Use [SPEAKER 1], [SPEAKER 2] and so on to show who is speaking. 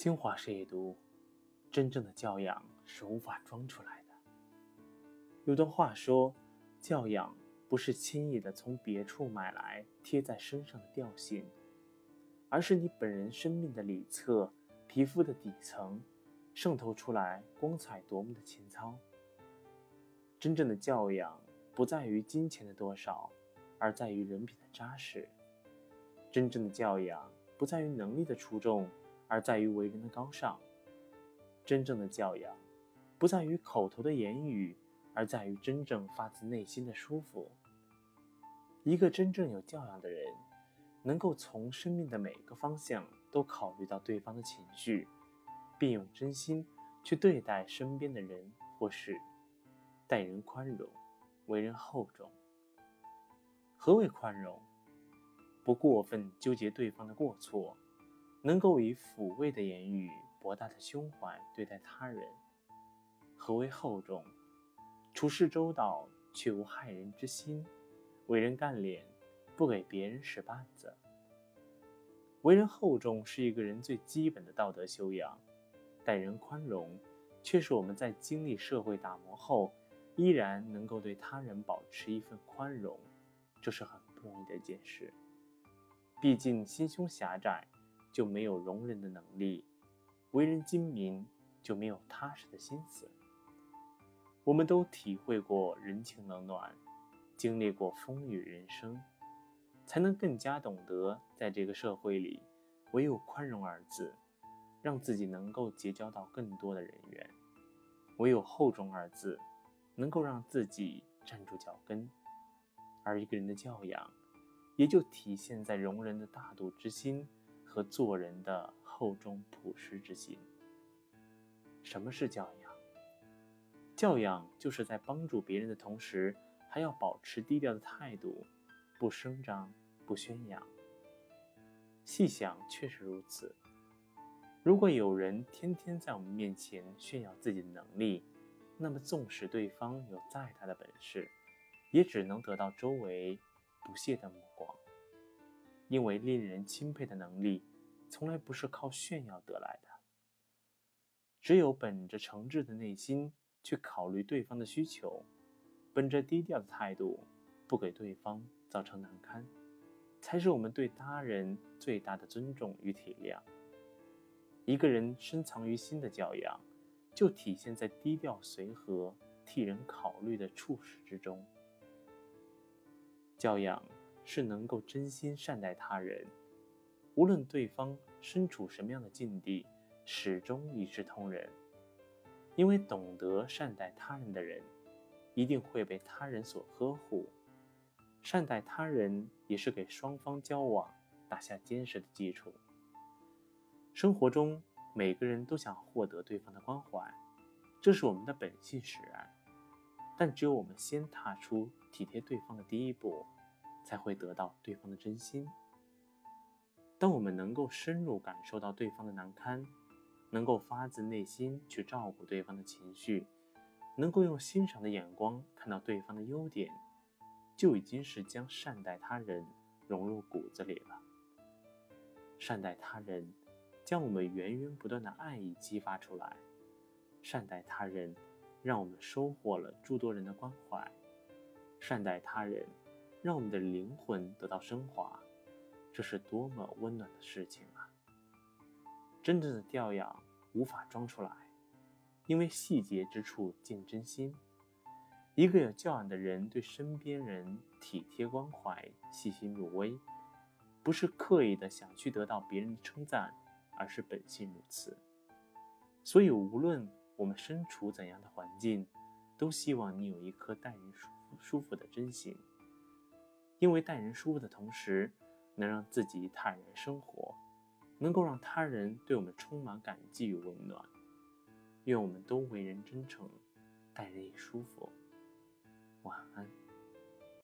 [SPEAKER 1] 新华社也读：真正的教养是无法装出来的。有段话说，教养不是轻易的从别处买来贴在身上的调性，而是你本人生命的里侧、皮肤的底层渗透出来光彩夺目的情操。真正的教养不在于金钱的多少，而在于人品的扎实。真正的教养不在于能力的出众。而在于为人的高尚。真正的教养，不在于口头的言语，而在于真正发自内心的舒服。一个真正有教养的人，能够从生命的每个方向都考虑到对方的情绪，并用真心去对待身边的人或事，待人宽容，为人厚重。何为宽容？不过分纠结对方的过错。能够以抚慰的言语、博大的胸怀对待他人。何为厚重？处事周到却无害人之心，为人干练，不给别人使绊子。为人厚重是一个人最基本的道德修养，待人宽容，却是我们在经历社会打磨后，依然能够对他人保持一份宽容，这是很不容易的一件事。毕竟心胸狭窄。就没有容人的能力，为人精明就没有踏实的心思。我们都体会过人情冷暖，经历过风雨人生，才能更加懂得，在这个社会里，唯有宽容二字，让自己能够结交到更多的人缘；唯有厚重二字，能够让自己站住脚跟。而一个人的教养，也就体现在容人的大度之心。和做人的厚重朴实之心。什么是教养？教养就是在帮助别人的同时，还要保持低调的态度，不声张，不宣扬。细想，确实如此。如果有人天天在我们面前炫耀自己的能力，那么纵使对方有再大的本事，也只能得到周围不屑的目光。因为令人钦佩的能力，从来不是靠炫耀得来的。只有本着诚挚的内心去考虑对方的需求，本着低调的态度，不给对方造成难堪，才是我们对他人最大的尊重与体谅。一个人深藏于心的教养，就体现在低调随和、替人考虑的处事之中。教养。是能够真心善待他人，无论对方身处什么样的境地，始终一视同仁。因为懂得善待他人的人，一定会被他人所呵护。善待他人也是给双方交往打下坚实的基础。生活中，每个人都想获得对方的关怀，这是我们的本性使然。但只有我们先踏出体贴对方的第一步。才会得到对方的真心。当我们能够深入感受到对方的难堪，能够发自内心去照顾对方的情绪，能够用欣赏的眼光看到对方的优点，就已经是将善待他人融入骨子里了。善待他人，将我们源源不断的爱意激发出来；善待他人，让我们收获了诸多人的关怀；善待他人。让我们的灵魂得到升华，这是多么温暖的事情啊！真正的教养无法装出来，因为细节之处见真心。一个有教养的人，对身边人体贴关怀、细心入微，不是刻意的想去得到别人的称赞，而是本性如此。所以，无论我们身处怎样的环境，都希望你有一颗待人舒服、舒服的真心。因为待人舒服的同时，能让自己坦然生活，能够让他人对我们充满感激与温暖。愿我们都为人真诚，待人也舒服。晚安。